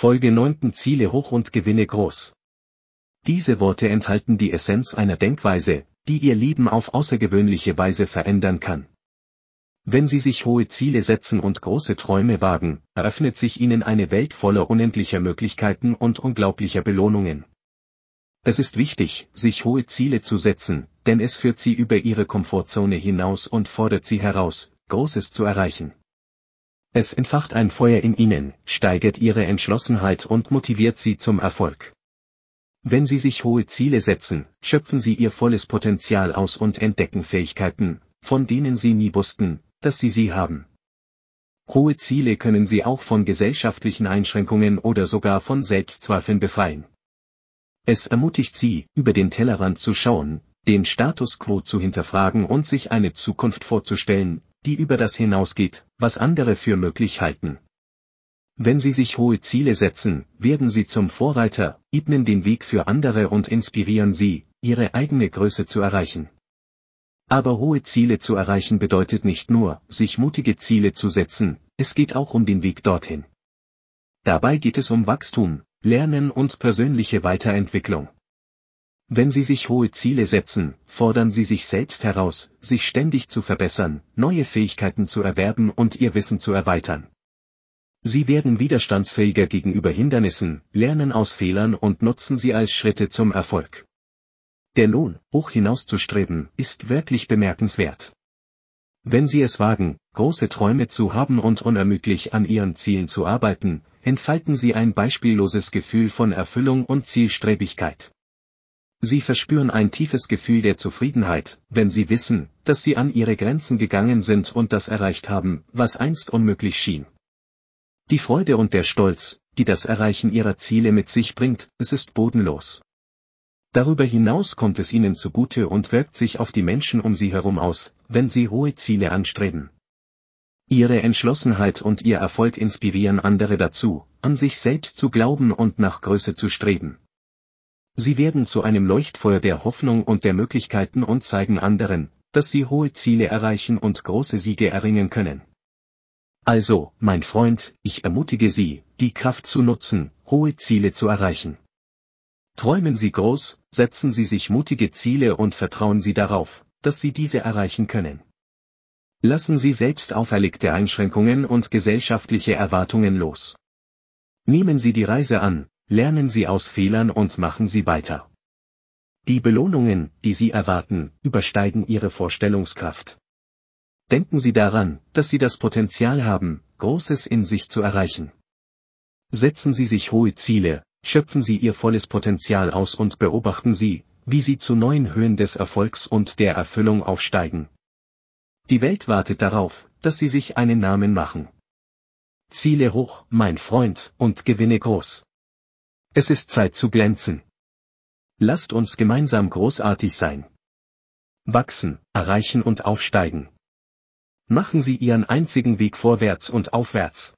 Folge 9. Ziele hoch und Gewinne groß. Diese Worte enthalten die Essenz einer Denkweise, die Ihr Leben auf außergewöhnliche Weise verändern kann. Wenn Sie sich hohe Ziele setzen und große Träume wagen, eröffnet sich Ihnen eine Welt voller unendlicher Möglichkeiten und unglaublicher Belohnungen. Es ist wichtig, sich hohe Ziele zu setzen, denn es führt Sie über Ihre Komfortzone hinaus und fordert Sie heraus, Großes zu erreichen. Es entfacht ein Feuer in Ihnen, steigert Ihre Entschlossenheit und motiviert Sie zum Erfolg. Wenn Sie sich hohe Ziele setzen, schöpfen Sie Ihr volles Potenzial aus und entdecken Fähigkeiten, von denen Sie nie wussten, dass Sie sie haben. Hohe Ziele können Sie auch von gesellschaftlichen Einschränkungen oder sogar von Selbstzweifeln befreien. Es ermutigt Sie, über den Tellerrand zu schauen, den Status quo zu hinterfragen und sich eine Zukunft vorzustellen, die über das hinausgeht, was andere für möglich halten. Wenn Sie sich hohe Ziele setzen, werden Sie zum Vorreiter, ebnen den Weg für andere und inspirieren Sie, Ihre eigene Größe zu erreichen. Aber hohe Ziele zu erreichen bedeutet nicht nur, sich mutige Ziele zu setzen, es geht auch um den Weg dorthin. Dabei geht es um Wachstum, Lernen und persönliche Weiterentwicklung. Wenn Sie sich hohe Ziele setzen, fordern Sie sich selbst heraus, sich ständig zu verbessern, neue Fähigkeiten zu erwerben und Ihr Wissen zu erweitern. Sie werden widerstandsfähiger gegenüber Hindernissen, lernen aus Fehlern und nutzen sie als Schritte zum Erfolg. Der Lohn, hoch hinauszustreben, ist wirklich bemerkenswert. Wenn Sie es wagen, große Träume zu haben und unermüdlich an Ihren Zielen zu arbeiten, entfalten Sie ein beispielloses Gefühl von Erfüllung und Zielstrebigkeit. Sie verspüren ein tiefes Gefühl der Zufriedenheit, wenn Sie wissen, dass Sie an Ihre Grenzen gegangen sind und das erreicht haben, was einst unmöglich schien. Die Freude und der Stolz, die das Erreichen Ihrer Ziele mit sich bringt, es ist bodenlos. Darüber hinaus kommt es ihnen zugute und wirkt sich auf die Menschen um sie herum aus, wenn sie hohe Ziele anstreben. Ihre Entschlossenheit und ihr Erfolg inspirieren andere dazu, an sich selbst zu glauben und nach Größe zu streben. Sie werden zu einem Leuchtfeuer der Hoffnung und der Möglichkeiten und zeigen anderen, dass sie hohe Ziele erreichen und große Siege erringen können. Also, mein Freund, ich ermutige Sie, die Kraft zu nutzen, hohe Ziele zu erreichen. Träumen Sie groß, setzen Sie sich mutige Ziele und vertrauen Sie darauf, dass Sie diese erreichen können. Lassen Sie selbst auferlegte Einschränkungen und gesellschaftliche Erwartungen los. Nehmen Sie die Reise an, lernen Sie aus Fehlern und machen Sie weiter. Die Belohnungen, die Sie erwarten, übersteigen Ihre Vorstellungskraft. Denken Sie daran, dass Sie das Potenzial haben, Großes in sich zu erreichen. Setzen Sie sich hohe Ziele, schöpfen Sie Ihr volles Potenzial aus und beobachten Sie, wie Sie zu neuen Höhen des Erfolgs und der Erfüllung aufsteigen. Die Welt wartet darauf, dass Sie sich einen Namen machen. Ziele hoch, mein Freund, und Gewinne groß. Es ist Zeit zu glänzen. Lasst uns gemeinsam großartig sein. Wachsen, erreichen und aufsteigen. Machen Sie Ihren einzigen Weg vorwärts und aufwärts.